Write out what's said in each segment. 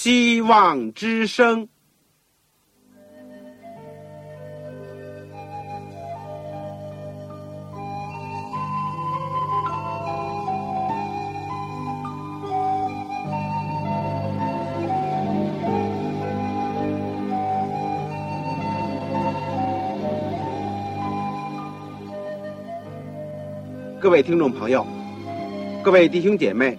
希望之声。各位听众朋友，各位弟兄姐妹，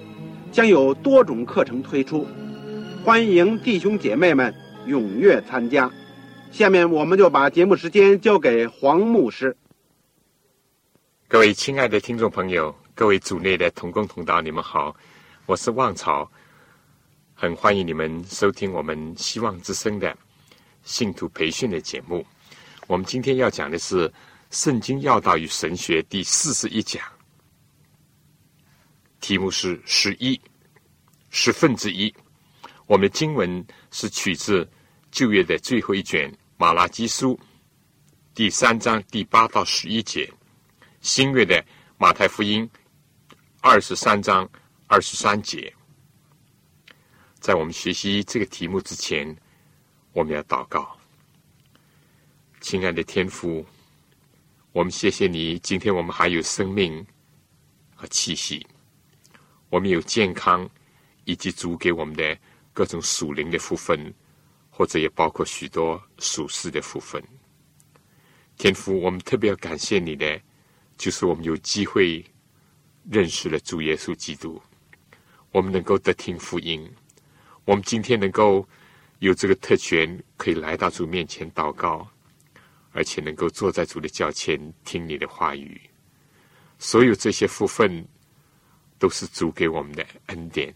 将有多种课程推出，欢迎弟兄姐妹们踊跃参加。下面我们就把节目时间交给黄牧师。各位亲爱的听众朋友，各位组内的同工同道，你们好，我是旺草，很欢迎你们收听我们希望之声的信徒培训的节目。我们今天要讲的是。《圣经要道与神学》第四十一讲，题目是“十一十分之一”。我们的经文是取自旧约的最后一卷《马拉基书》第三章第八到十一节，新约的《马太福音》二十三章二十三节。在我们学习这个题目之前，我们要祷告，亲爱的天父。我们谢谢你，今天我们还有生命和气息，我们有健康，以及主给我们的各种属灵的福分，或者也包括许多属世的福分。天父，我们特别要感谢你的，就是我们有机会认识了主耶稣基督，我们能够得听福音，我们今天能够有这个特权，可以来到主面前祷告。而且能够坐在主的脚前听你的话语，所有这些福分都是主给我们的恩典，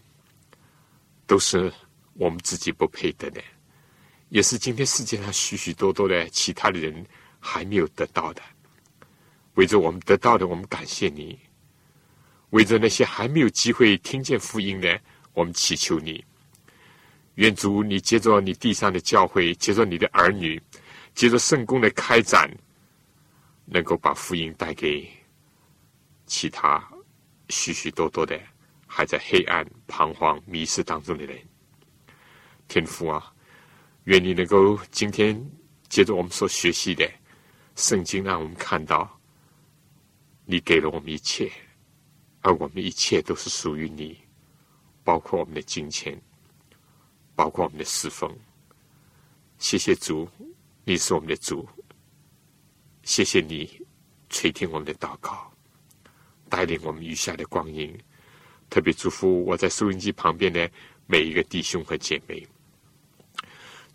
都是我们自己不配得的，也是今天世界上许许多多的其他的人还没有得到的。为着我们得到的，我们感谢你；为着那些还没有机会听见福音的，我们祈求你。愿主你接着你地上的教会，接着你的儿女。借着圣公的开展，能够把福音带给其他许许多多的还在黑暗、彷徨、迷失当中的人。天父啊，愿你能够今天借着我们所学习的圣经，让我们看到你给了我们一切，而我们一切都是属于你，包括我们的金钱，包括我们的侍奉。谢谢主。你是我们的主，谢谢你垂听我们的祷告，带领我们余下的光阴。特别祝福我在收音机旁边的每一个弟兄和姐妹。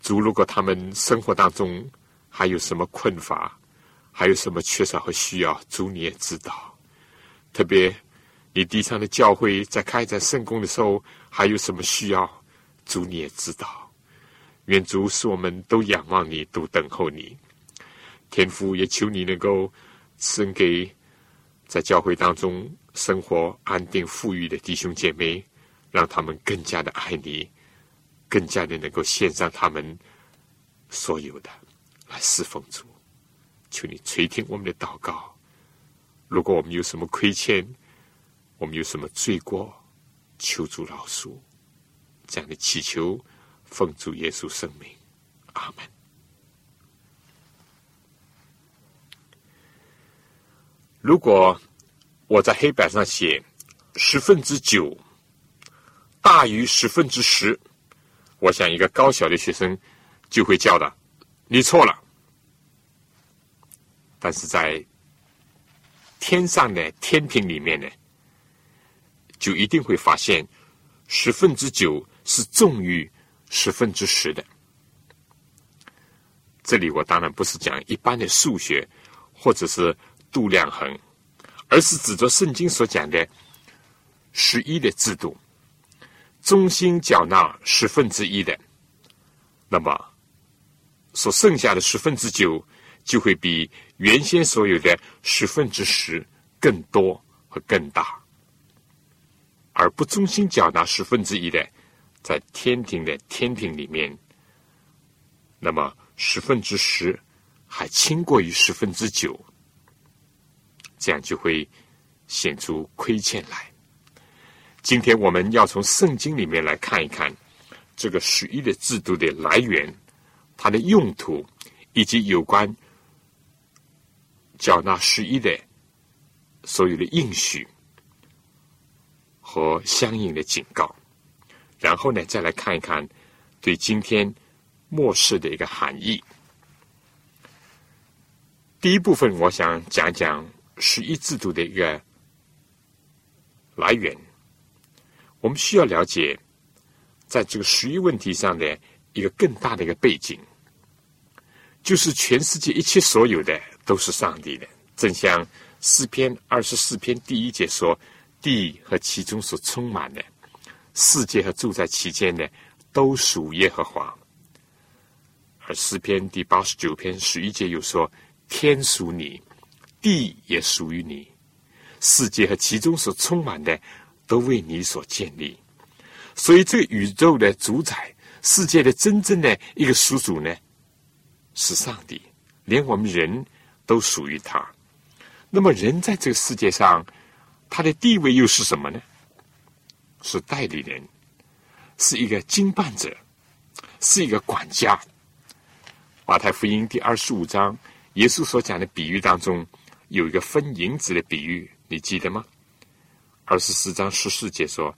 主，如果他们生活当中还有什么困乏，还有什么缺少和需要，主你也知道。特别你地上的教会在开展圣功的时候，还有什么需要，主你也知道。愿主使我们都仰望你，都等候你。天父也求你能够赐给在教会当中生活安定富裕的弟兄姐妹，让他们更加的爱你，更加的能够献上他们所有的来侍奉主。求你垂听我们的祷告。如果我们有什么亏欠，我们有什么罪过，求主饶恕。这样的祈求。奉主耶稣圣名，阿门。如果我在黑板上写十分之九大于十分之十，我想一个高小的学生就会叫的，你错了。但是在天上的天平里面呢，就一定会发现十分之九是重于。十分之十的，这里我当然不是讲一般的数学或者是度量衡，而是指着圣经所讲的十一的制度。忠心缴纳十分之一的，那么所剩下的十分之九就会比原先所有的十分之十更多和更大。而不忠心缴纳十分之一的，在天庭的天庭里面，那么十分之十还轻过于十分之九，这样就会显出亏欠来。今天我们要从圣经里面来看一看这个十一的制度的来源、它的用途，以及有关缴纳十一的所有的应许和相应的警告。然后呢，再来看一看对今天末世的一个含义。第一部分，我想讲讲十一制度的一个来源。我们需要了解，在这个十一问题上的一个更大的一个背景，就是全世界一切所有的都是上帝的。正像诗篇二十四篇第一节说：“地和其中所充满的世界和住在其间的，都属耶和华。”而诗篇第八十九篇十一节又说：“天属你，地也属于你，世界和其中所充满的。”都为你所建立，所以这个宇宙的主宰、世界的真正的一个属主呢，是上帝。连我们人都属于他。那么，人在这个世界上，他的地位又是什么呢？是代理人，是一个经办者，是一个管家。马太福音第二十五章，耶稣所讲的比喻当中，有一个分银子的比喻，你记得吗？二十四章十四节说：“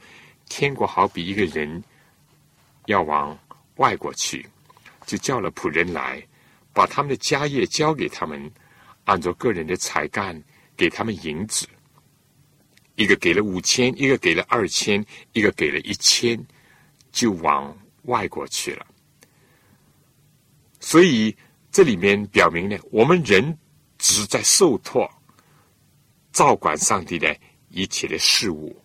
天国好比一个人要往外国去，就叫了仆人来，把他们的家业交给他们，按照个人的才干给他们银子。一个给了五千，一个给了二千，一个给了一千，就往外国去了。所以这里面表明呢，我们人只是在受托照管上帝的。”一切的事物，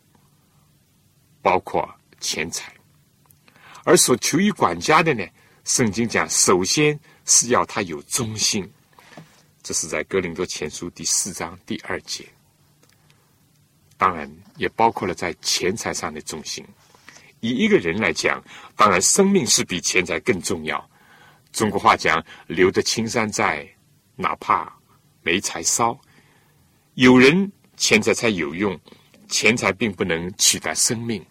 包括钱财，而所求于管家的呢？圣经讲，首先是要他有忠心，这是在哥林多前书第四章第二节。当然，也包括了在钱财上的忠心。以一个人来讲，当然生命是比钱财更重要。中国话讲，留得青山在，哪怕没柴烧。有人。钱财才有用，钱财并不能取代生命，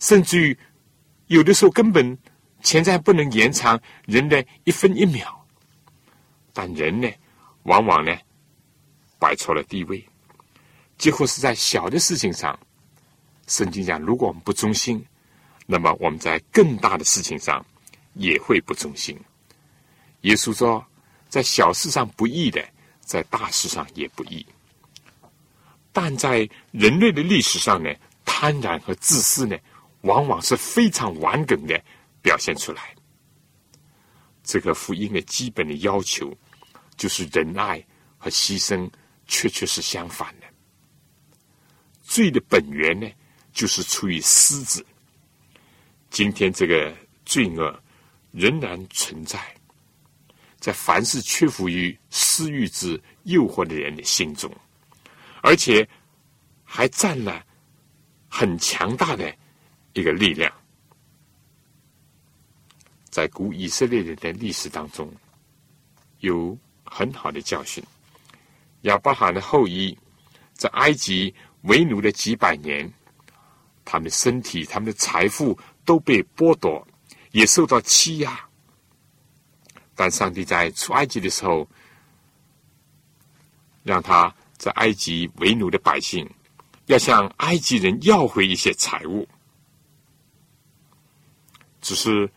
甚至于有的时候根本钱财不能延长人的一分一秒。但人呢，往往呢摆错了地位，几乎是在小的事情上。圣经讲，如果我们不忠心，那么我们在更大的事情上也会不忠心。耶稣说，在小事上不义的，在大事上也不易。但在人类的历史上呢，贪婪和自私呢，往往是非常顽梗的表现出来。这个福音的基本的要求，就是仁爱和牺牲，确确是相反的。罪的本源呢，就是出于私字。今天这个罪恶仍然存在，在凡是屈服于私欲之诱惑的人的心中。而且还占了很强大的一个力量，在古以色列人的历史当中，有很好的教训。亚伯罕的后裔在埃及为奴的几百年，他们身体、他们的财富都被剥夺，也受到欺压。但上帝在出埃及的时候，让他。在埃及为奴的百姓，要向埃及人要回一些财物。只是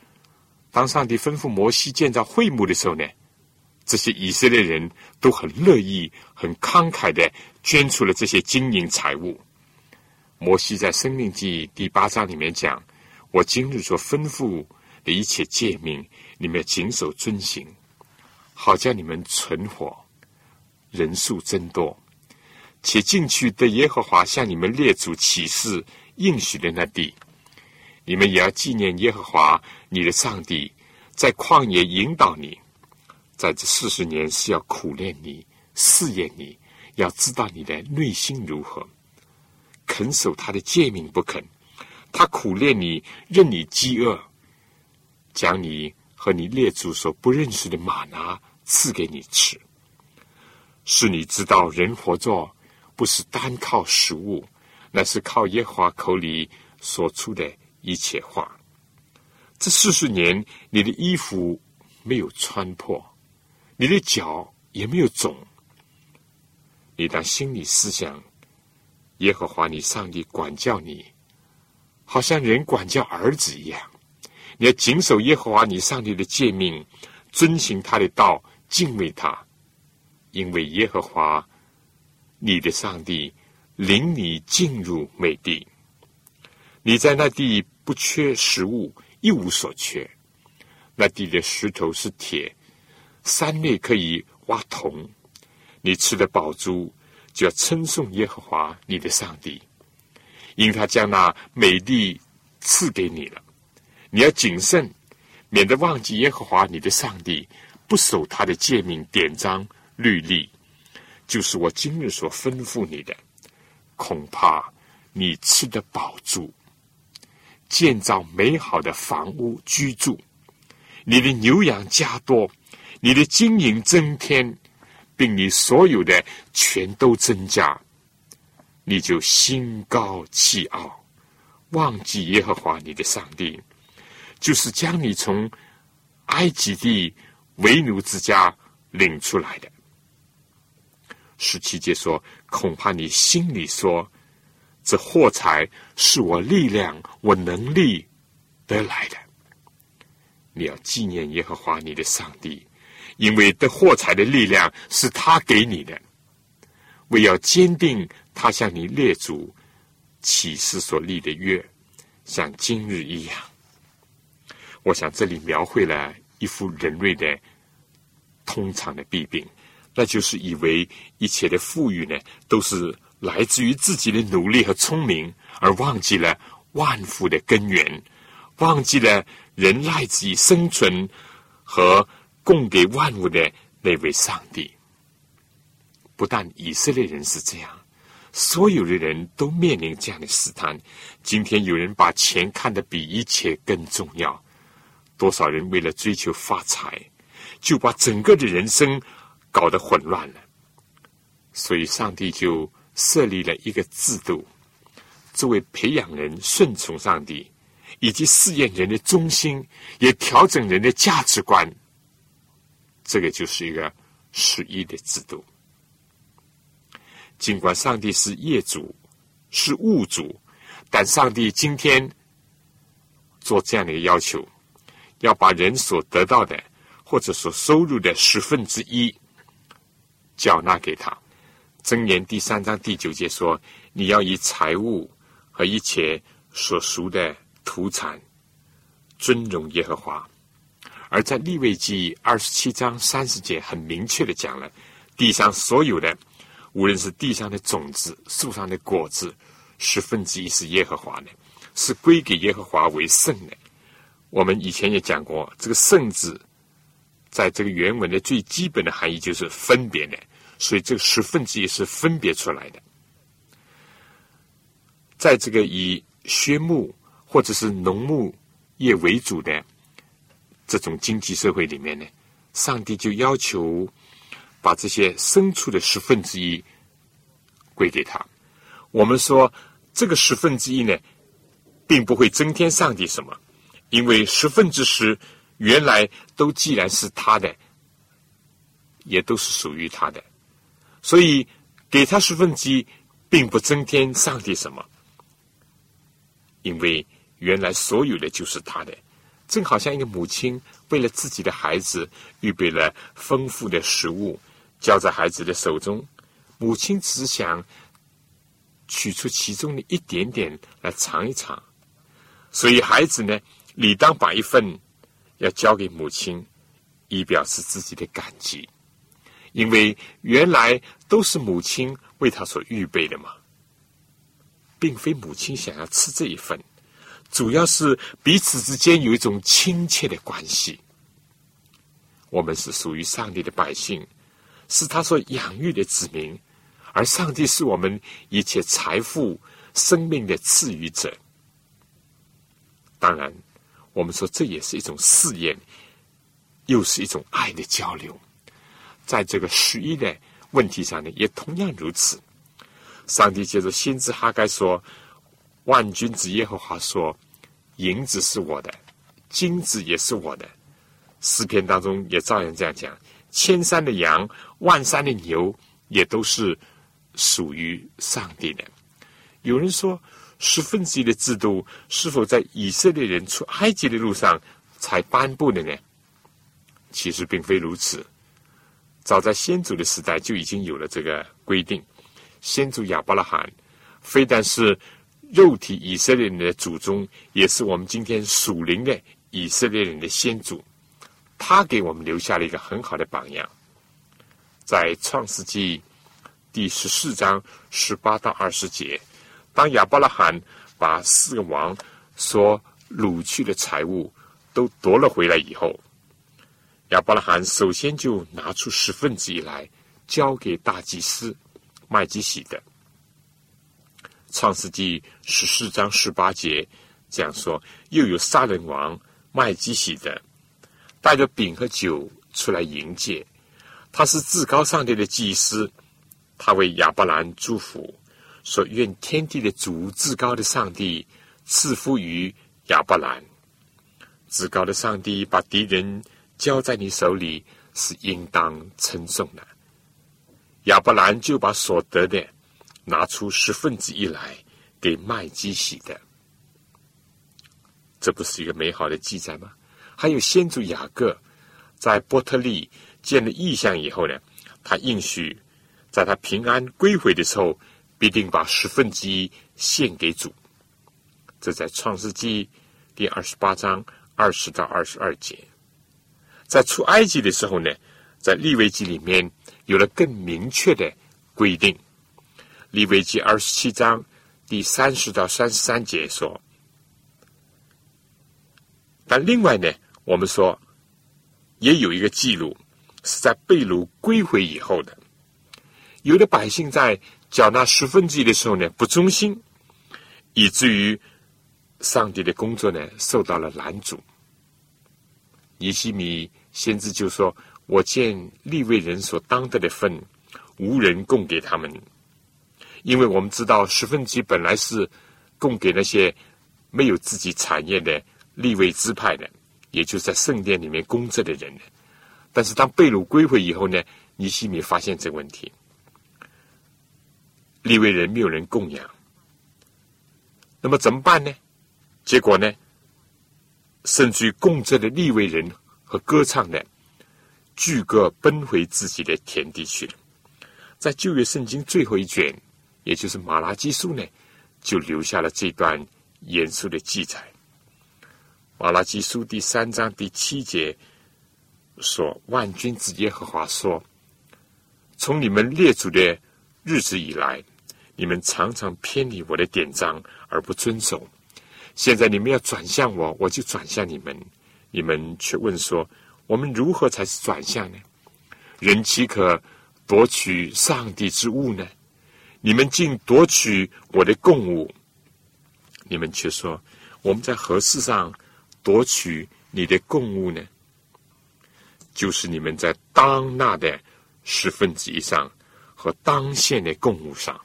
当上帝吩咐摩西建造会幕的时候呢，这些以色列人都很乐意、很慷慨的捐出了这些金银财物。摩西在《生命记》第八章里面讲：“我今日所吩咐的一切诫命，你们要谨守遵行，好叫你们存活，人数增多。”且进去的耶和华向你们列祖起誓应许的那地，你们也要纪念耶和华你的上帝，在旷野引导你，在这四十年是要苦练你、试验你，要知道你的内心如何，肯守他的诫命不肯。他苦练你，任你饥饿，将你和你列祖所不认识的马拿赐给你吃，是你知道人活着不是单靠食物，那是靠耶和华口里所出的。一切话，这四十年，你的衣服没有穿破，你的脚也没有肿。你当心里思想，耶和华你上帝管教你，好像人管教儿子一样。你要谨守耶和华你上帝的诫命，遵行他的道，敬畏他，因为耶和华你的上帝领你进入美地，你在那地。不缺食物，一无所缺。那地的石头是铁，山内可以挖铜。你吃的宝珠，就要称颂耶和华你的上帝，因他将那美地赐给你了。你要谨慎，免得忘记耶和华你的上帝，不守他的诫命、典章、律例，就是我今日所吩咐你的，恐怕你吃的宝珠。建造美好的房屋居住，你的牛羊加多，你的金银增添，并你所有的全都增加，你就心高气傲，忘记耶和华你的上帝，就是将你从埃及地为奴之家领出来的。十七节说，恐怕你心里说。这货财是我力量、我能力得来的。你要纪念耶和华你的上帝，因为得货财的力量是他给你的。为要坚定他向你列祖启示所立的约，像今日一样。我想这里描绘了一幅人类的通常的弊病，那就是以为一切的富裕呢都是。来自于自己的努力和聪明，而忘记了万福的根源，忘记了人赖自己生存和供给万物的那位上帝。不但以色列人是这样，所有的人都面临这样的试探。今天有人把钱看得比一切更重要，多少人为了追求发财，就把整个的人生搞得混乱了。所以，上帝就。设立了一个制度，作为培养人顺从上帝，以及试验人的忠心，也调整人的价值观。这个就是一个十一的制度。尽管上帝是业主，是物主，但上帝今天做这样的一个要求，要把人所得到的或者所收入的十分之一缴纳给他。箴言第三章第九节说：“你要以财物和一切所属的土产尊荣耶和华。”而在利未记二十七章三十节很明确的讲了，地上所有的，无论是地上的种子、树上的果子，十分之一是耶和华的，是归给耶和华为圣的。我们以前也讲过，这个“圣”字，在这个原文的最基本的含义就是分别的。所以，这个十分之一是分别出来的。在这个以畜牧或者是农牧业为主的这种经济社会里面呢，上帝就要求把这些牲畜的十分之一归给他。我们说，这个十分之一呢，并不会增添上帝什么，因为十分之十原来都既然是他的，也都是属于他的。所以，给他十分之一，并不增添上帝什么，因为原来所有的就是他的，正好像一个母亲为了自己的孩子预备了丰富的食物，交在孩子的手中，母亲只想取出其中的一点点来尝一尝，所以孩子呢，理当把一份要交给母亲，以表示自己的感激。因为原来都是母亲为他所预备的嘛，并非母亲想要吃这一份，主要是彼此之间有一种亲切的关系。我们是属于上帝的百姓，是他所养育的子民，而上帝是我们一切财富、生命的赐予者。当然，我们说这也是一种试验，又是一种爱的交流。在这个十一的问题上呢，也同样如此。上帝接着先知哈该说：“万军之耶和华说，银子是我的，金子也是我的。”诗篇当中也照样这样讲：“千山的羊，万山的牛，也都是属于上帝的。”有人说。十分之一的制度是否在以色列人出埃及的路上才颁布的呢？其实并非如此，早在先祖的时代就已经有了这个规定。先祖亚伯拉罕非但是肉体以色列人的祖宗，也是我们今天属灵的以色列人的先祖。他给我们留下了一个很好的榜样，在创世纪第十四章十八到二十节。当亚伯拉罕把四个王所掳去的财物都夺了回来以后，亚伯拉罕首先就拿出十分之一来交给大祭司麦基喜的。创世纪十四章十八节这样说：又有杀人王麦基喜的带着饼和酒出来迎接，他是至高上帝的祭司，他为亚伯兰祝福。说：“愿天地的主、至高的上帝赐福于亚伯兰。至高的上帝把敌人交在你手里，是应当称颂的。”亚伯兰就把所得的拿出十分之一来给麦基洗的。这不是一个美好的记载吗？还有先祖雅各在波特利见了异象以后呢，他应许在他平安归回的时候。必定把十分之一献给主。这在创世纪第二十八章二十到二十二节。在出埃及的时候呢，在利未记里面有了更明确的规定。利未记二十七章第三十到三十三节说。但另外呢，我们说也有一个记录是在被掳归回以后的，有的百姓在。缴纳十分之一的时候呢，不忠心，以至于上帝的工作呢受到了拦阻。尼西米先知就说：“我见立位人所当得的份，无人供给他们，因为我们知道十分之一本来是供给那些没有自己产业的立位支派的，也就是在圣殿里面供职的人。但是当被掳归回以后呢，尼西米发现这个问题。”立位人没有人供养，那么怎么办呢？结果呢？甚至于供着的立位人和歌唱的，巨各奔回自己的田地去了。在旧约圣经最后一卷，也就是马拉基书呢，就留下了这段严肃的记载。马拉基书第三章第七节说：“万军之耶和华说，从你们列祖的日子以来。”你们常常偏离我的典章而不遵守，现在你们要转向我，我就转向你们。你们却问说：我们如何才是转向呢？人岂可夺取上帝之物呢？你们竟夺取我的供物。你们却说：我们在何事上夺取你的供物呢？就是你们在当纳的十分之一上和当献的供物上。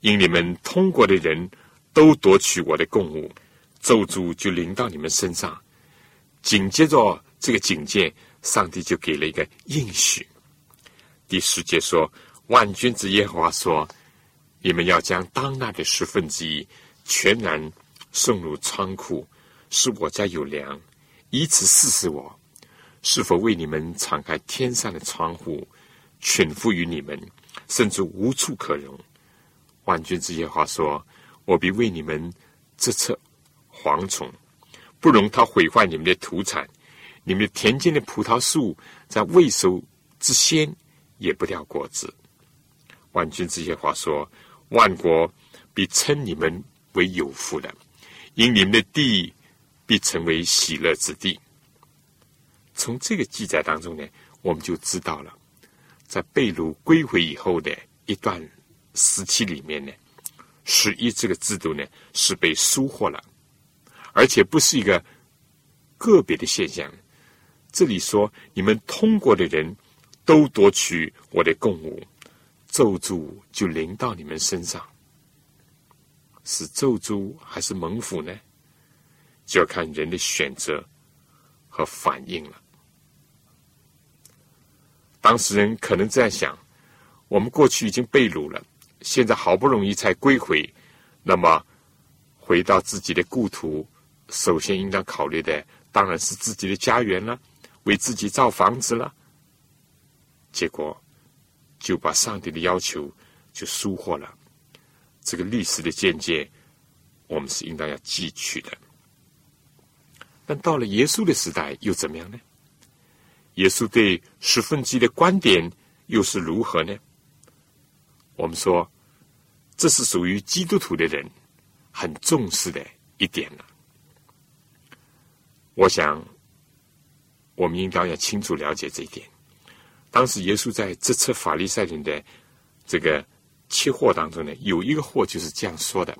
因你们通过的人都夺取我的供物，咒诅就临到你们身上。紧接着这个警戒，上帝就给了一个应许。第十节说：“万军之耶和华说，你们要将当纳的十分之一全然送入仓库，使我家有粮，以此试试我是否为你们敞开天上的窗户，全付于你们，甚至无处可容。”万军之耶话说：“我必为你们这次蝗虫，不容它毁坏你们的土产。你们田间的葡萄树，在未熟之先也不掉果子。”万军之耶话说：“万国必称你们为有福的，因你们的地必成为喜乐之地。从这个记载当中呢，我们就知道了，在被掳归回以后的一段时期里面呢，十一这个制度呢是被疏忽了，而且不是一个个别的现象。这里说，你们通过的人都夺取我的贡物，咒诅就临到你们身上。是咒诅还是猛虎呢？就要看人的选择和反应了。当事人可能这样想：我们过去已经被掳了，现在好不容易才归回，那么回到自己的故土，首先应当考虑的当然是自己的家园了，为自己造房子了。结果就把上帝的要求就疏忽了。这个历史的见解，我们是应当要汲取的。但到了耶稣的时代又怎么样呢？耶稣对十分之一的观点又是如何呢？我们说，这是属于基督徒的人很重视的一点了。我想，我们应当要清楚了解这一点。当时耶稣在这次法利赛人的这个。期货当中呢，有一个货就是这样说的：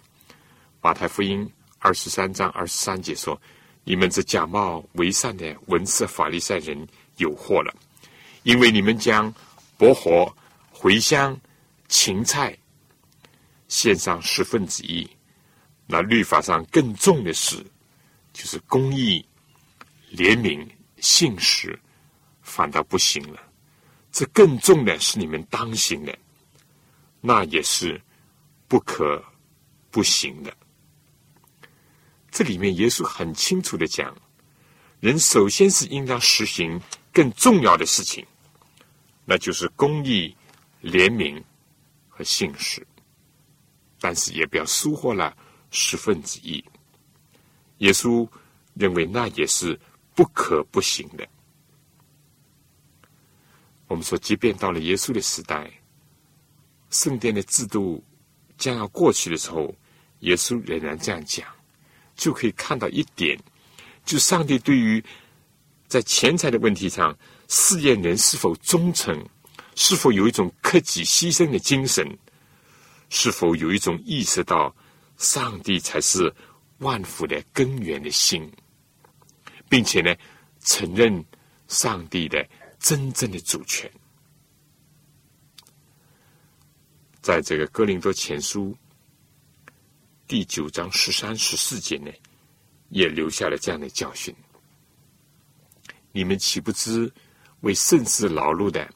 马太福音二十三章二十三节说：“你们这假冒为善的文士法利赛人有祸了，因为你们将薄荷、茴香、芹菜献上十分之一，那律法上更重的是，就是公义、怜悯、信实，反倒不行了。这更重的是你们当行的。”那也是不可不行的。这里面耶稣很清楚的讲，人首先是应当实行更重要的事情，那就是公义、怜悯和信实。但是也不要疏忽了十分之一。耶稣认为那也是不可不行的。我们说，即便到了耶稣的时代。圣殿的制度将要过去的时候，耶稣仍然这样讲，就可以看到一点：，就上帝对于在钱财的问题上试验人是否忠诚，是否有一种克己牺牲的精神，是否有一种意识到上帝才是万福的根源的心，并且呢，承认上帝的真正的主权。在这个《哥林多前书》第九章十三、十四节呢，也留下了这样的教训：你们岂不知为圣事劳碌的，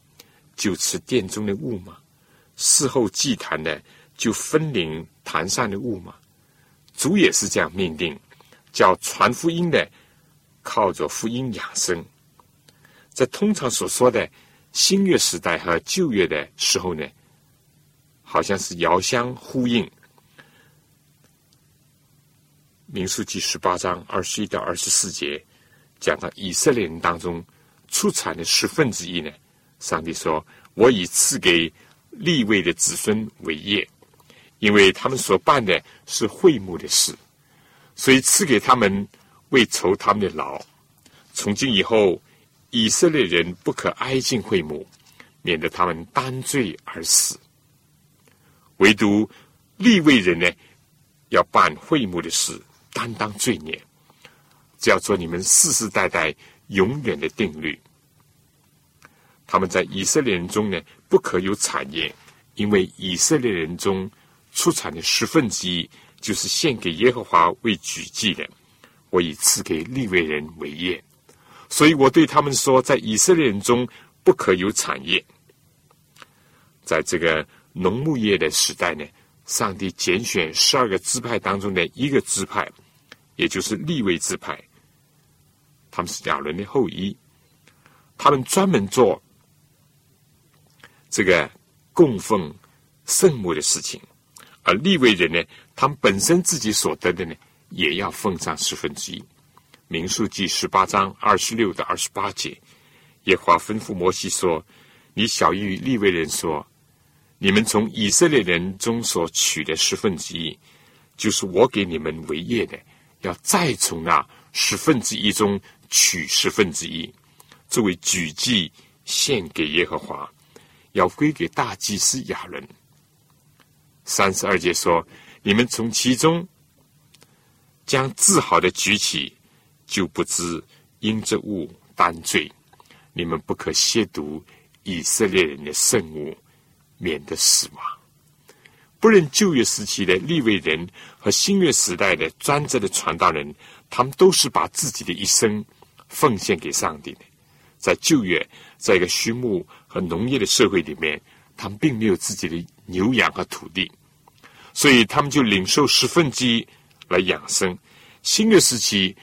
就吃殿中的物吗？事后祭坛的，就分领坛上的物吗？主也是这样命令，叫传福音的靠着福音养生。在通常所说的新约时代和旧约的时候呢？好像是遥相呼应。民数记十八章二十一到二十四节讲到以色列人当中出产的十分之一呢，上帝说：“我已赐给立位的子孙为业，因为他们所办的是会幕的事，所以赐给他们为酬他们的劳。从今以后，以色列人不可挨近会幕，免得他们担罪而死。”唯独立位人呢，要办会幕的事，担当罪孽，这要做你们世世代代永远的定律。他们在以色列人中呢，不可有产业，因为以色列人中出产的十分之一，就是献给耶和华为举祭的。我已赐给立位人为业，所以我对他们说，在以色列人中不可有产业。在这个。农牧业的时代呢，上帝拣选十二个支派当中的一个支派，也就是立位支派。他们是亚伦的后裔，他们专门做这个供奉圣母的事情。而立位人呢，他们本身自己所得的呢，也要奉上十分之一。民数记十八章二十六到二十八节，耶和华吩咐摩西说：“你小谕立位人说。”你们从以色列人中所取的十分之一，就是我给你们为业的，要再从那十分之一中取十分之一，作为举祭献给耶和华，要归给大祭司亚伦。三十二节说：“你们从其中将自豪的举起，就不知因这物担罪。你们不可亵渎以色列人的圣物，免得死亡。”不论旧约时期的立位人和新约时代的专职的传道人，他们都是把自己的一生奉献给上帝的。在旧约，在一个畜牧和农业的社会里面，他们并没有自己的牛羊和土地，所以他们就领受十分之一来养生。新约时期，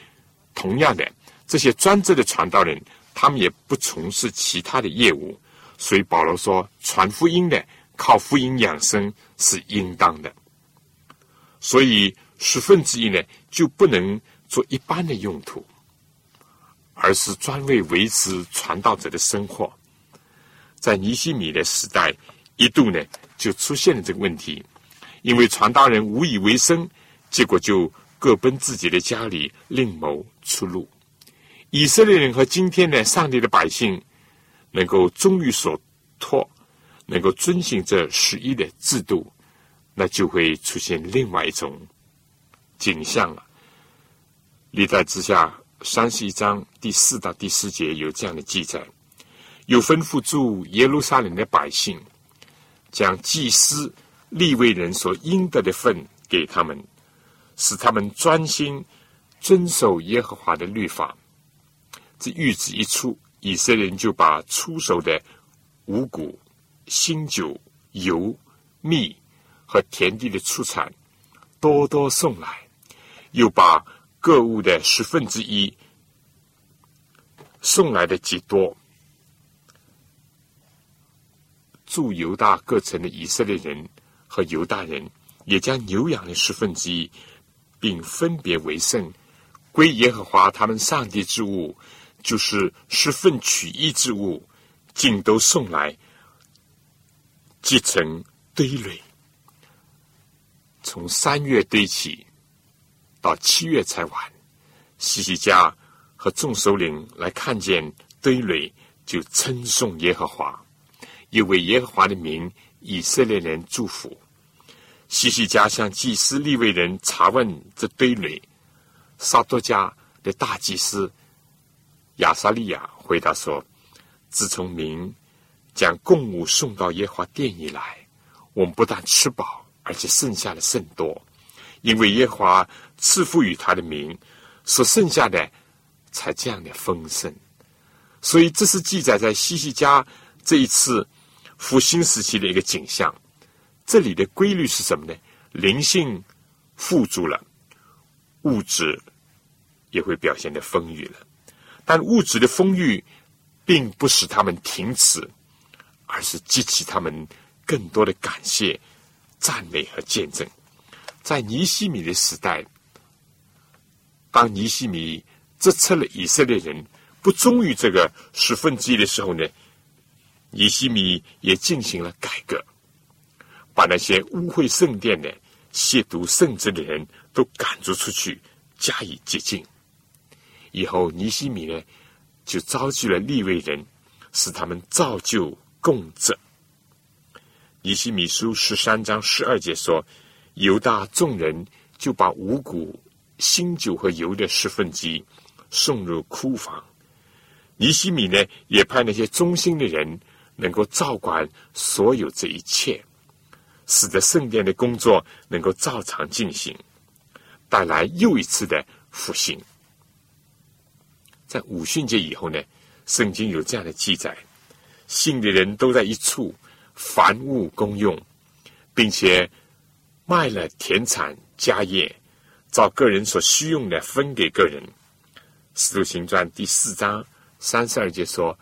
同样的这些专职的传道人，他们也不从事其他的业务，所以保罗说传福音的。靠福音养生是应当的，所以十分之一呢就不能做一般的用途，而是专为维持传道者的生活。在尼西米的时代，一度呢就出现了这个问题，因为传达人无以为生，结果就各奔自己的家里另谋出路。以色列人和今天的上帝的百姓能够终于所托。能够遵循这十一的制度，那就会出现另外一种景象了。历代之下三十一章第四到第四节有这样的记载：又吩咐住耶路撒冷的百姓，将祭司立位人所应得的份给他们，使他们专心遵守耶和华的律法。这谕旨一出，以色列人就把出手的五谷。新酒、油、蜜和田地的出产多多送来，又把各物的十分之一送来的极多。驻犹大各城的以色列人和犹大人也将牛羊的十分之一，并分别为圣，归耶和华他们上帝之物，就是十分取一之物，尽都送来。积成堆垒，从三月堆起，到七月才完。西西家和众首领来看见堆垒，就称颂耶和华，又为耶和华的名以色列人祝福。西西家向祭司立位人查问这堆垒，撒多家的大祭司亚撒利亚回答说：“自从明。”将供物送到耶和华殿以来，我们不但吃饱，而且剩下的甚多，因为耶和华赐福于他的名，所剩下的才这样的丰盛。所以这是记载在西西家这一次复兴时期的一个景象。这里的规律是什么呢？灵性富足了，物质也会表现的丰裕了。但物质的丰裕，并不使他们停止。而是激起他们更多的感谢、赞美和见证。在尼西米的时代，当尼西米责斥了以色列人不忠于这个十分之一的时候呢，尼西米也进行了改革，把那些污秽圣殿的、亵渎圣旨的人都赶逐出去，加以洁净。以后，尼西米呢就召集了立位人，使他们造就。共赠。尼西米书十三章十二节说：“犹大众人就把五谷、新酒和油的十分之一送入库房。尼西米呢，也派那些忠心的人能够照管所有这一切，使得圣殿的工作能够照常进行，带来又一次的复兴。”在五旬节以后呢，圣经有这样的记载。信的人都在一处，凡物公用，并且卖了田产家业，照个人所需用的分给个人。使徒行传第四章三十二节说：“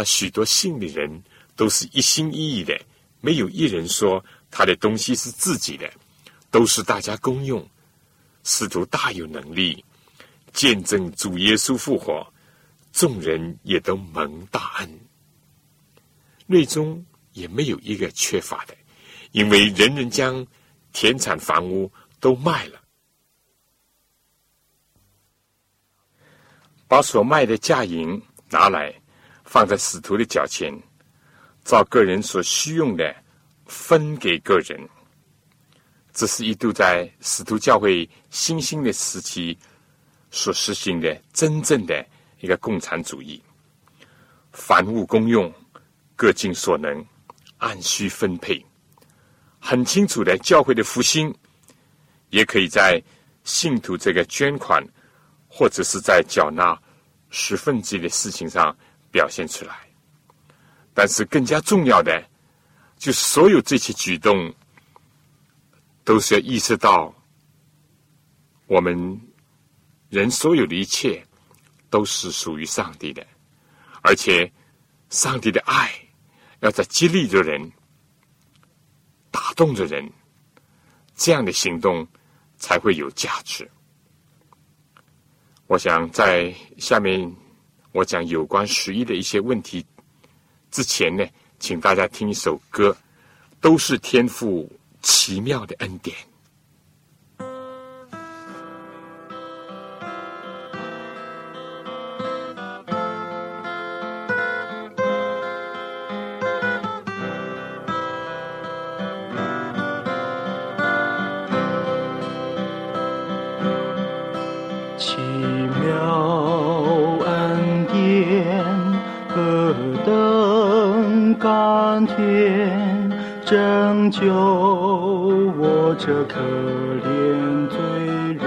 那许多信的人都是一心一意的，没有一人说他的东西是自己的，都是大家公用。使徒大有能力，见证主耶稣复活，众人也都蒙大恩。”内中也没有一个缺乏的，因为人人将田产房屋都卖了，把所卖的价银拿来，放在使徒的脚前，照个人所需用的分给个人。这是一度在使徒教会新兴的时期所实行的真正的一个共产主义，凡物公用，各尽所能，按需分配。很清楚的，教会的复兴也可以在信徒这个捐款或者是在缴纳十分之一的事情上表现出来。但是更加重要的，就所有这些举动。都是要意识到，我们人所有的一切都是属于上帝的，而且上帝的爱要在激励着人、打动着人，这样的行动才会有价值。我想在下面我讲有关十一的一些问题之前呢，请大家听一首歌，都是天赋。奇妙的恩典。拯救我这可怜罪人，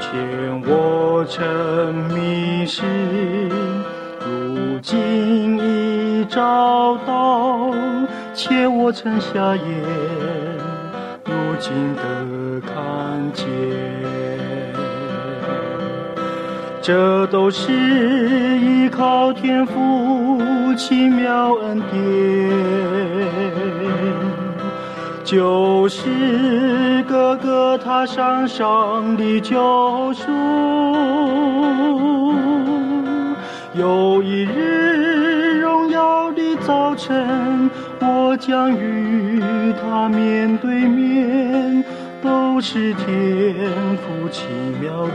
劝我沉迷时，如今已找到；且我曾瞎眼，如今得看见。这都是依靠天赋。奇妙恩典，就是哥哥他上上的救赎，有一日荣耀的早晨。我将与他面对面，都是天赋奇妙的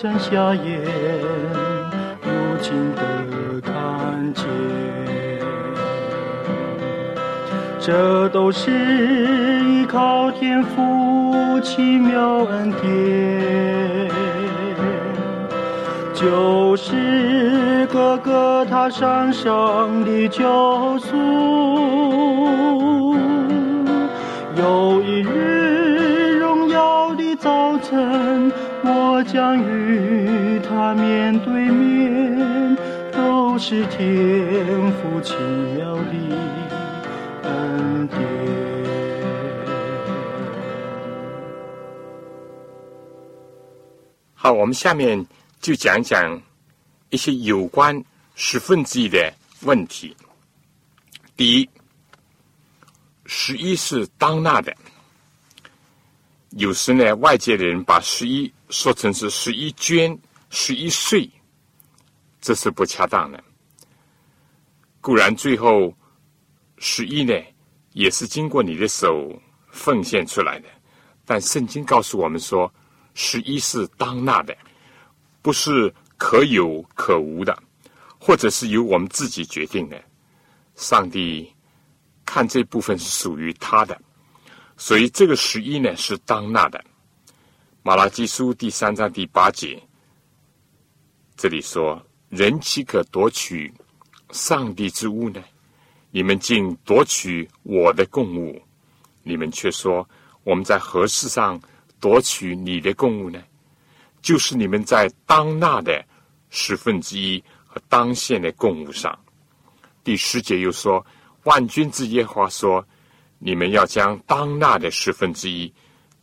下眼，如今的看见，这都是依靠天父奇妙恩典，就是哥哥他山上的救赎，有一日荣耀的早晨。我将他面对面，都是天赋奇妙的恩典。好，我们下面就讲讲一些有关十分之一的问题。第一，十一是当纳的。有时呢，外界的人把十一说成是十一捐、十一岁，这是不恰当的。固然最后十一呢，也是经过你的手奉献出来的，但圣经告诉我们说，十一是当纳的，不是可有可无的，或者是由我们自己决定的。上帝看这部分是属于他的。所以这个十一呢是当纳的。马拉基书第三章第八节，这里说：“人岂可夺取上帝之物呢？你们竟夺取我的供物，你们却说我们在何事上夺取你的供物呢？就是你们在当纳的十分之一和当献的供物上。”第十节又说：“万军之耶和华说。”你们要将当纳的十分之一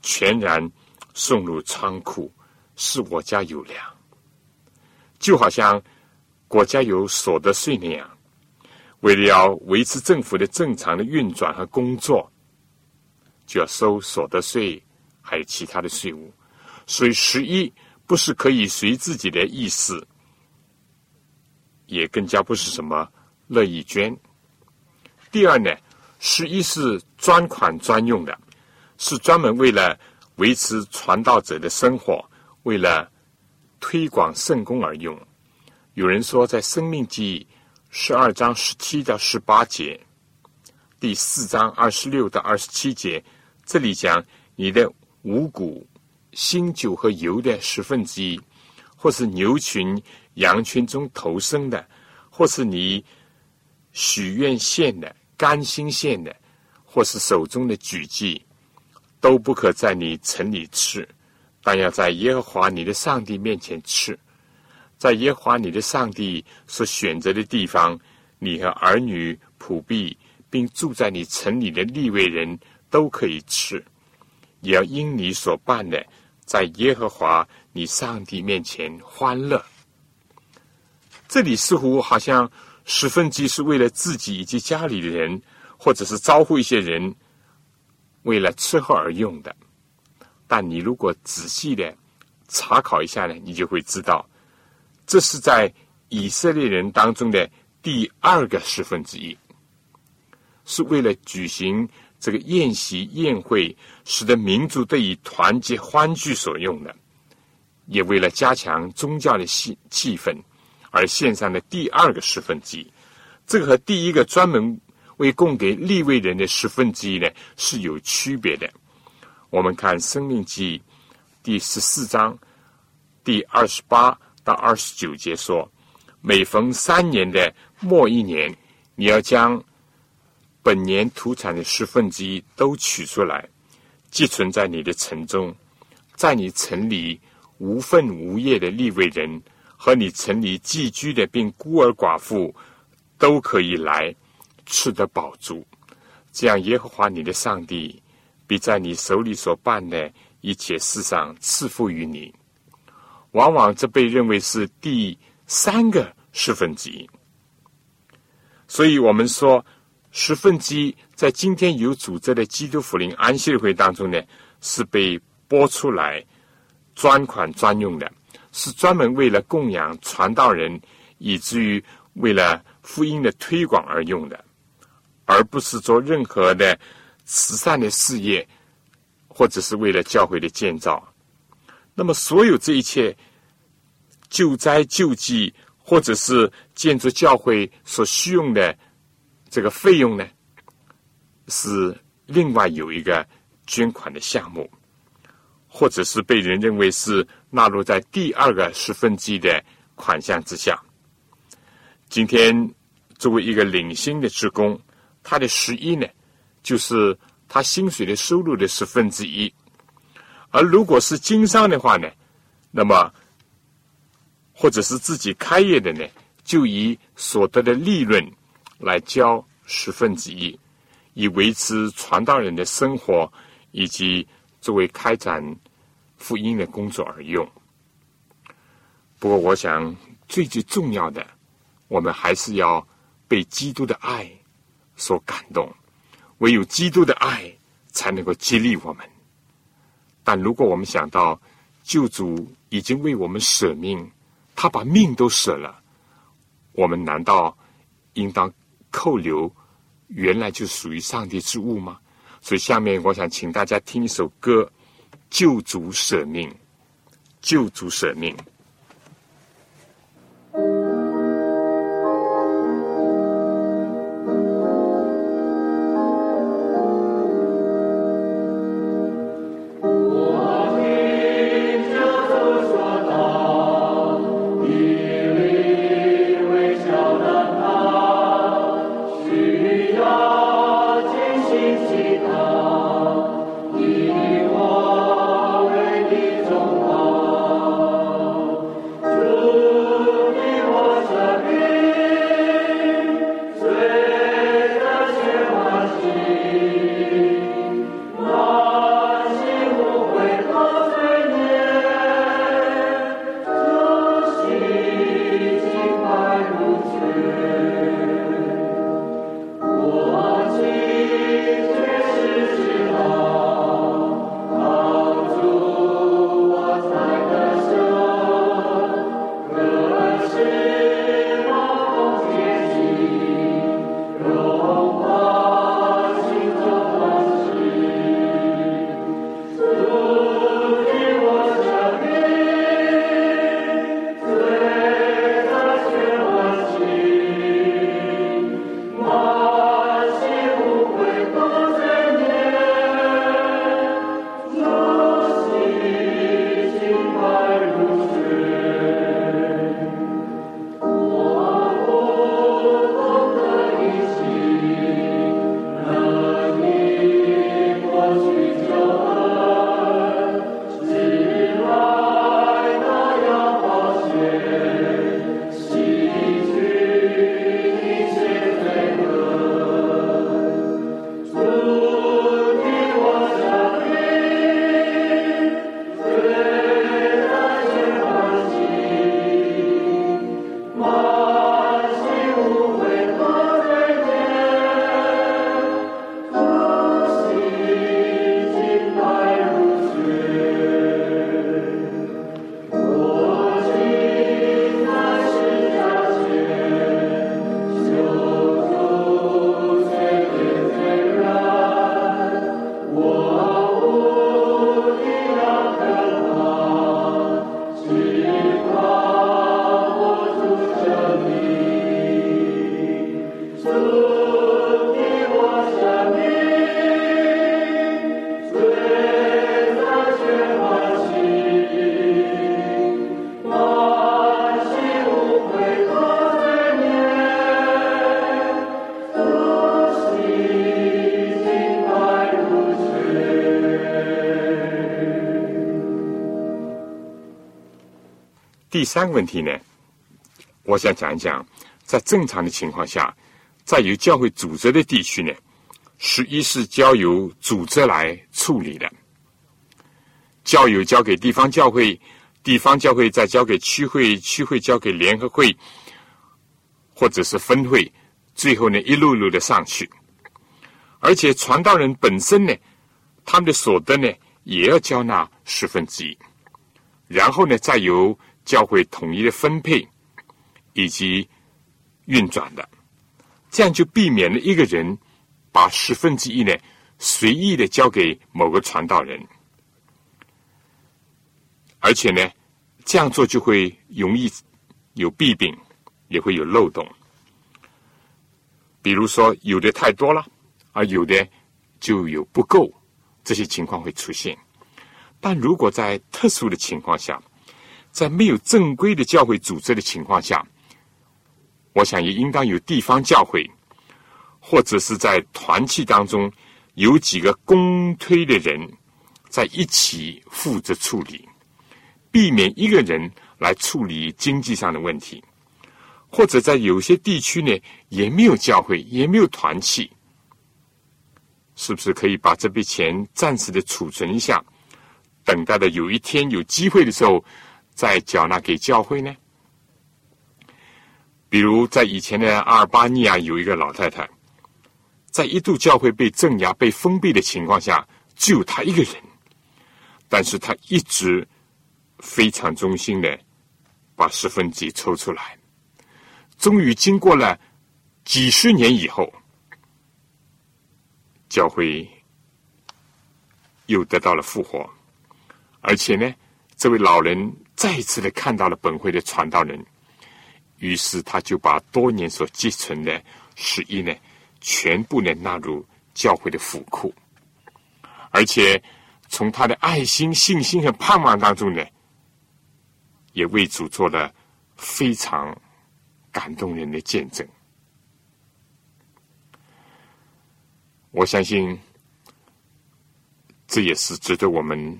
全然送入仓库，是我家有粮，就好像国家有所得税那样。为了要维持政府的正常的运转和工作，就要收所得税，还有其他的税务。所以十一不是可以随自己的意思，也更加不是什么乐意捐。第二呢？十一是专款专用的，是专门为了维持传道者的生活，为了推广圣功而用。有人说，在《生命记》十二章十七到十八节，第四章二十六到二十七节，这里讲你的五谷、新酒和油的十分之一，或是牛群、羊群中头生的，或是你许愿献的。甘心献的，或是手中的举祭，都不可在你城里吃，但要在耶和华你的上帝面前吃。在耶和华你的上帝所选择的地方，你和儿女、仆婢，并住在你城里的立位人都可以吃，也要因你所办的，在耶和华你上帝面前欢乐。这里似乎好像。十分即是为了自己以及家里的人，或者是招呼一些人，为了吃喝而用的。但你如果仔细的查考一下呢，你就会知道，这是在以色列人当中的第二个十分之一，是为了举行这个宴席宴会，使得民族得以团结欢聚所用的，也为了加强宗教的气气氛。而献上的第二个十分之一，这个和第一个专门为供给立位人的十分之一呢是有区别的。我们看《生命记》第十四章第二十八到二十九节说：每逢三年的末一年，你要将本年土产的十分之一都取出来，寄存在你的城中，在你城里无份无业的立位人。和你城里寄居的，并孤儿寡妇，都可以来吃得饱足。这样，耶和华你的上帝必在你手里所办的一切事上赐福于你。往往这被认为是第三个十分之一。所以我们说，十分之一在今天有组织的基督福临安息会当中呢，是被拨出来专款专用的。是专门为了供养传道人，以至于为了福音的推广而用的，而不是做任何的慈善的事业，或者是为了教会的建造。那么，所有这一切救灾救济，或者是建筑教会所需用的这个费用呢，是另外有一个捐款的项目。或者是被人认为是纳入在第二个十分之一的款项之下。今天作为一个领薪的职工，他的十一呢，就是他薪水的收入的十分之一。而如果是经商的话呢，那么或者是自己开业的呢，就以所得的利润来交十分之一，以维持传道人的生活以及。作为开展福音的工作而用。不过，我想最最重要的，我们还是要被基督的爱所感动。唯有基督的爱才能够激励我们。但如果我们想到救主已经为我们舍命，他把命都舍了，我们难道应当扣留原来就属于上帝之物吗？所以，下面我想请大家听一首歌，《救主舍命》，救主舍命。第三个问题呢，我想讲一讲，在正常的情况下，在有教会组织的地区呢，十一是交由组织来处理的，教友交给地方教会，地方教会再交给区会，区会交给联合会，或者是分会，最后呢一路路的上去，而且传道人本身呢，他们的所得呢。也要交纳十分之一，然后呢，再由教会统一的分配以及运转的，这样就避免了一个人把十分之一呢随意的交给某个传道人，而且呢，这样做就会容易有弊病，也会有漏洞。比如说，有的太多了，而有的就有不够。这些情况会出现，但如果在特殊的情况下，在没有正规的教会组织的情况下，我想也应当有地方教会，或者是在团契当中有几个公推的人在一起负责处理，避免一个人来处理经济上的问题，或者在有些地区呢也没有教会，也没有团契。是不是可以把这笔钱暂时的储存一下，等待的有一天有机会的时候再缴纳给教会呢？比如在以前的阿尔巴尼亚有一个老太太，在一度教会被镇压、被封闭的情况下，只有她一个人，但是她一直非常忠心的把十分之一抽出来，终于经过了几十年以后。教会又得到了复活，而且呢，这位老人再次的看到了本会的传道人，于是他就把多年所积存的十一呢，全部呢纳入教会的府库，而且从他的爱心、信心和盼望当中呢，也为主做了非常感动人的见证。我相信，这也是值得我们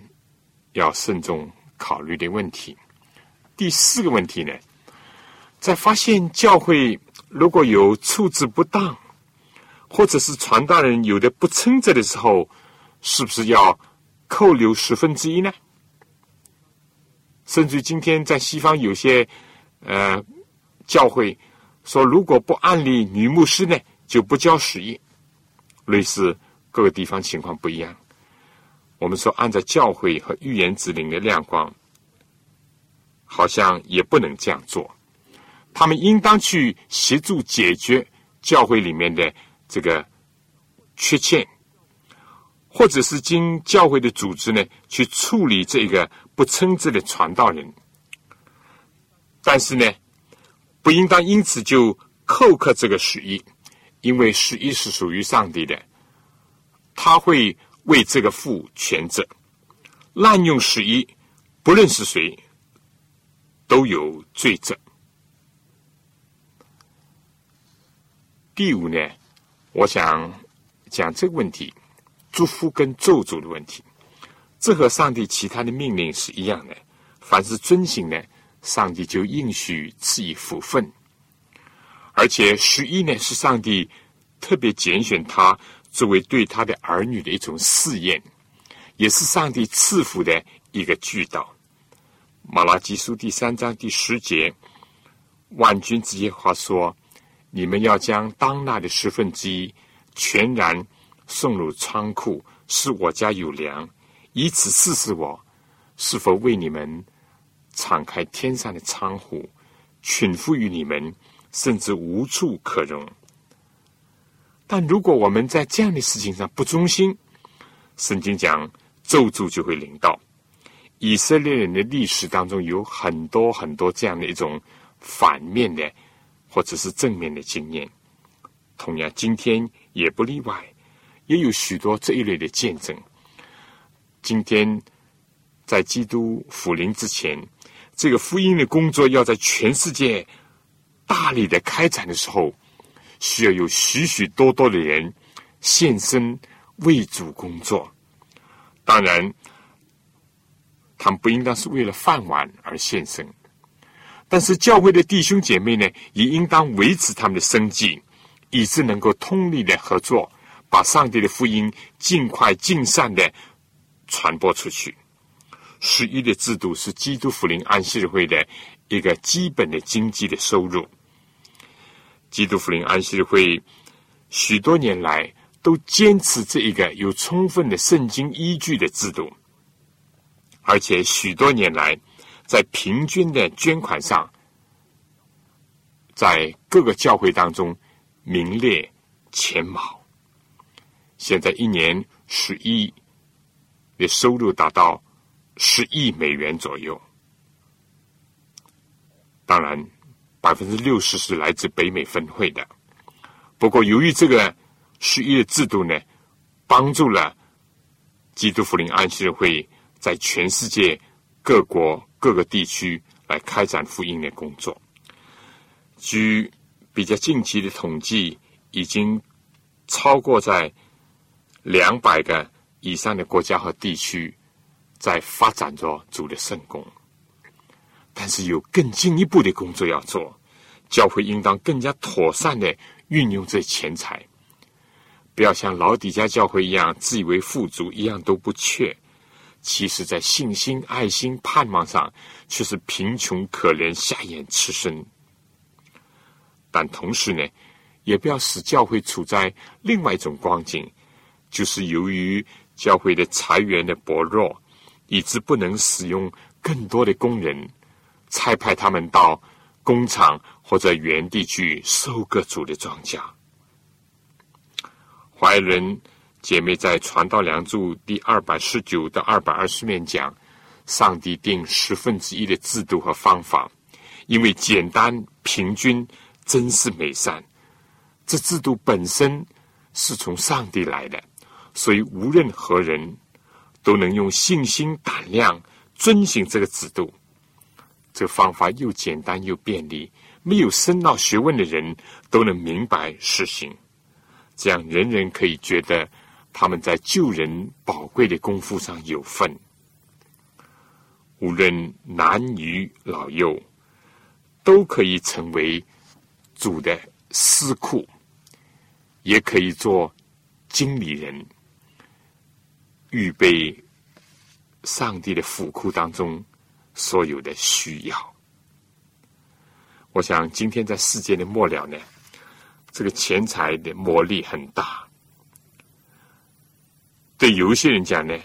要慎重考虑的问题。第四个问题呢，在发现教会如果有处置不当，或者是传道人有的不称职的时候，是不是要扣留十分之一呢？甚至今天在西方有些呃教会说，如果不按立女牧师呢，就不交十亿。类似各个地方情况不一样，我们说按照教会和预言指令的亮光，好像也不能这样做。他们应当去协助解决教会里面的这个缺陷，或者是经教会的组织呢去处理这个不称职的传道人。但是呢，不应当因此就扣克这个十一。因为十一是属于上帝的，他会为这个负全责。滥用十一，不论是谁，都有罪责。第五呢，我想讲这个问题：祝福跟咒诅的问题。这和上帝其他的命令是一样的。凡是遵行呢，上帝就应许赐以福分。而且十一呢，是上帝特别拣选他作为对他的儿女的一种试验，也是上帝赐福的一个巨道。马拉基书第三章第十节，万军之耶华说：“你们要将当纳的十分之一全然送入仓库，使我家有粮，以此试试我是否为你们敞开天上的窗户，群富于你们。”甚至无处可容。但如果我们在这样的事情上不忠心，圣经讲咒诅就会临到。以色列人的历史当中有很多很多这样的一种反面的或者是正面的经验，同样今天也不例外，也有许多这一类的见证。今天在基督复临之前，这个福音的工作要在全世界。大力的开展的时候，需要有许许多多的人献身为主工作。当然，他们不应当是为了饭碗而献身，但是教会的弟兄姐妹呢，也应当维持他们的生计，以致能够通力的合作，把上帝的福音尽快尽善的传播出去。十一的制度是基督福临安息日会的一个基本的经济的收入。基督福临安息日会许多年来都坚持这一个有充分的圣经依据的制度，而且许多年来在平均的捐款上，在各个教会当中名列前茅。现在一年十一的收入达到。十亿美元左右，当然百分之六十是来自北美分会的。不过，由于这个十亿的制度呢，帮助了基督福临安息日会在全世界各国各个地区来开展福音的工作。据比较近期的统计，已经超过在两百个以上的国家和地区。在发展着主的圣功，但是有更进一步的工作要做。教会应当更加妥善的运用这钱财，不要像老底家教会一样自以为富足，一样都不缺。其实，在信心、爱心、盼望上，却是贫穷可怜、下眼吃身。但同时呢，也不要使教会处在另外一种光景，就是由于教会的财源的薄弱。以致不能使用更多的工人，差派他们到工厂或者原地去收割主的庄稼。怀仁姐妹在《传道梁祝》第二百十九到二百二十面讲，上帝定十分之一的制度和方法，因为简单、平均、真是美善。这制度本身是从上帝来的，所以无论何人。都能用信心、胆量遵循这个制度。这方法又简单又便利，没有深奥学问的人都能明白实行。这样人人可以觉得他们在救人宝贵的功夫上有份。无论男女老幼，都可以成为主的私库，也可以做经理人。预备上帝的府库当中所有的需要。我想今天在世界的末了呢，这个钱财的魔力很大。对有一些人讲呢，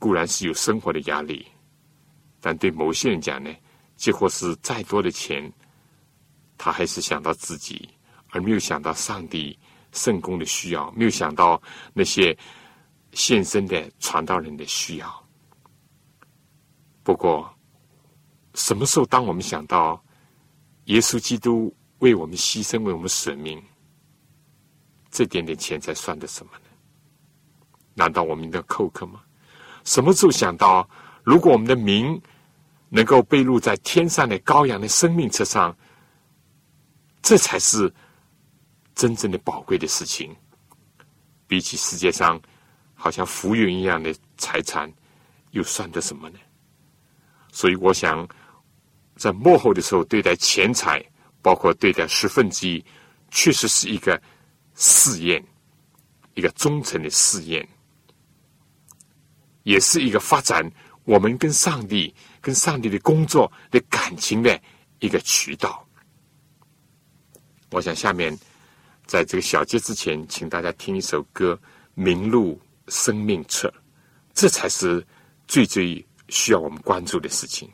固然是有生活的压力，但对某些人讲呢，几乎是再多的钱，他还是想到自己，而没有想到上帝圣公的需要，没有想到那些。现身的传道人的需要。不过，什么时候当我们想到耶稣基督为我们牺牲、为我们舍命，这点点钱才算得什么呢？难道我们的扣客吗？什么时候想到，如果我们的名能够被录在天上的羔羊的生命册上，这才是真正的宝贵的事情，比起世界上。好像浮云一样的财产，又算得什么呢？所以，我想在幕后的时候，对待钱财，包括对待十分之一，确实是一个试验，一个忠诚的试验，也是一个发展我们跟上帝、跟上帝的工作的感情的一个渠道。我想下面在这个小节之前，请大家听一首歌，《名录》。生命册，这才是最最需要我们关注的事情。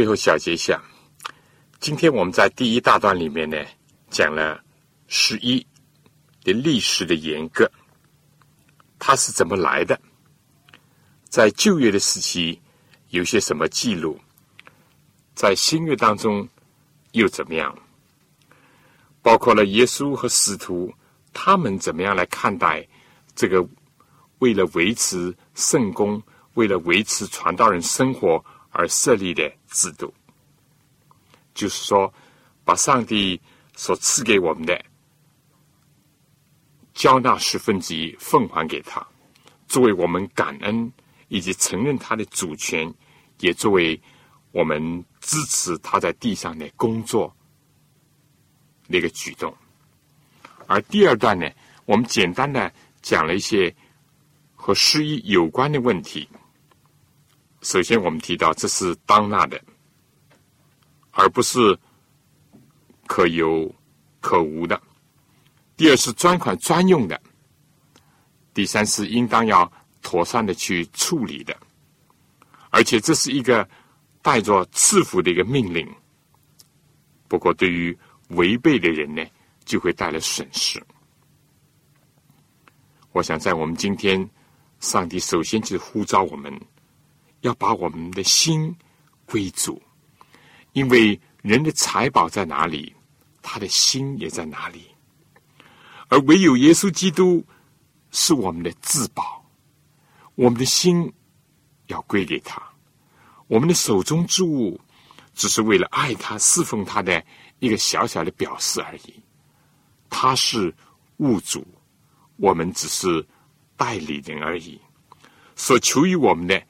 最后小结一下，今天我们在第一大段里面呢，讲了十一的历史的严格，它是怎么来的，在旧约的时期有些什么记录，在新约当中又怎么样？包括了耶稣和使徒他们怎么样来看待这个为了维持圣公，为了维持传道人生活而设立的制度，就是说，把上帝所赐给我们的交纳十分之一奉还给他，作为我们感恩以及承认他的主权，也作为我们支持他在地上的工作那个举动。而第二段呢，我们简单的讲了一些和失忆有关的问题。首先，我们提到这是当纳的，而不是可有可无的；第二是专款专用的；第三是应当要妥善的去处理的，而且这是一个带着赐福的一个命令。不过，对于违背的人呢，就会带来损失。我想，在我们今天，上帝首先就呼召我们。要把我们的心归主，因为人的财宝在哪里，他的心也在哪里。而唯有耶稣基督是我们的至宝，我们的心要归给他。我们的手中之物，只是为了爱他、侍奉他的一个小小的表示而已。他是物主，我们只是代理人而已。所求于我们的。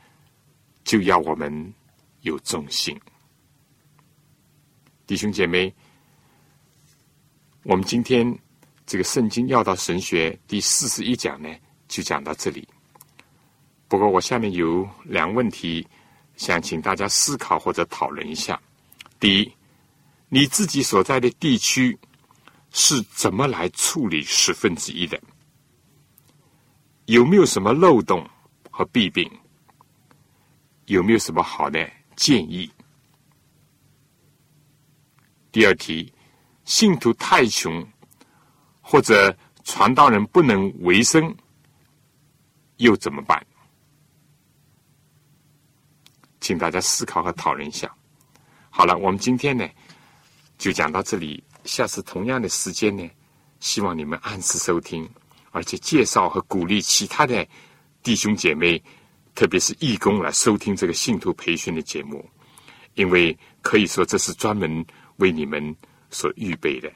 就要我们有忠心，弟兄姐妹，我们今天这个圣经要道神学第四十一讲呢，就讲到这里。不过我下面有两个问题，想请大家思考或者讨论一下。第一，你自己所在的地区是怎么来处理十分之一的？有没有什么漏洞和弊病？有没有什么好的建议？第二题，信徒太穷，或者传道人不能为生，又怎么办？请大家思考和讨论一下。好了，我们今天呢就讲到这里。下次同样的时间呢，希望你们按时收听，而且介绍和鼓励其他的弟兄姐妹。特别是义工来收听这个信徒培训的节目，因为可以说这是专门为你们所预备的。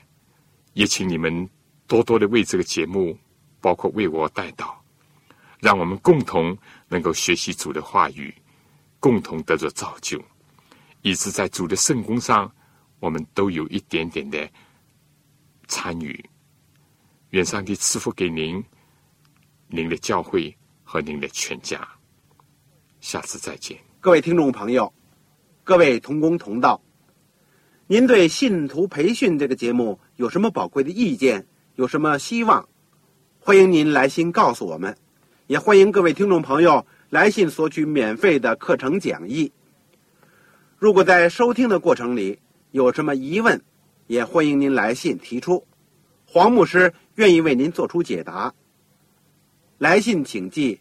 也请你们多多的为这个节目，包括为我带到，让我们共同能够学习主的话语，共同得着造就，以致在主的圣功上，我们都有一点点的参与。愿上帝赐福给您、您的教会和您的全家。下次再见，各位听众朋友，各位同工同道，您对信徒培训这个节目有什么宝贵的意见？有什么希望？欢迎您来信告诉我们，也欢迎各位听众朋友来信索取免费的课程讲义。如果在收听的过程里有什么疑问，也欢迎您来信提出，黄牧师愿意为您做出解答。来信请寄。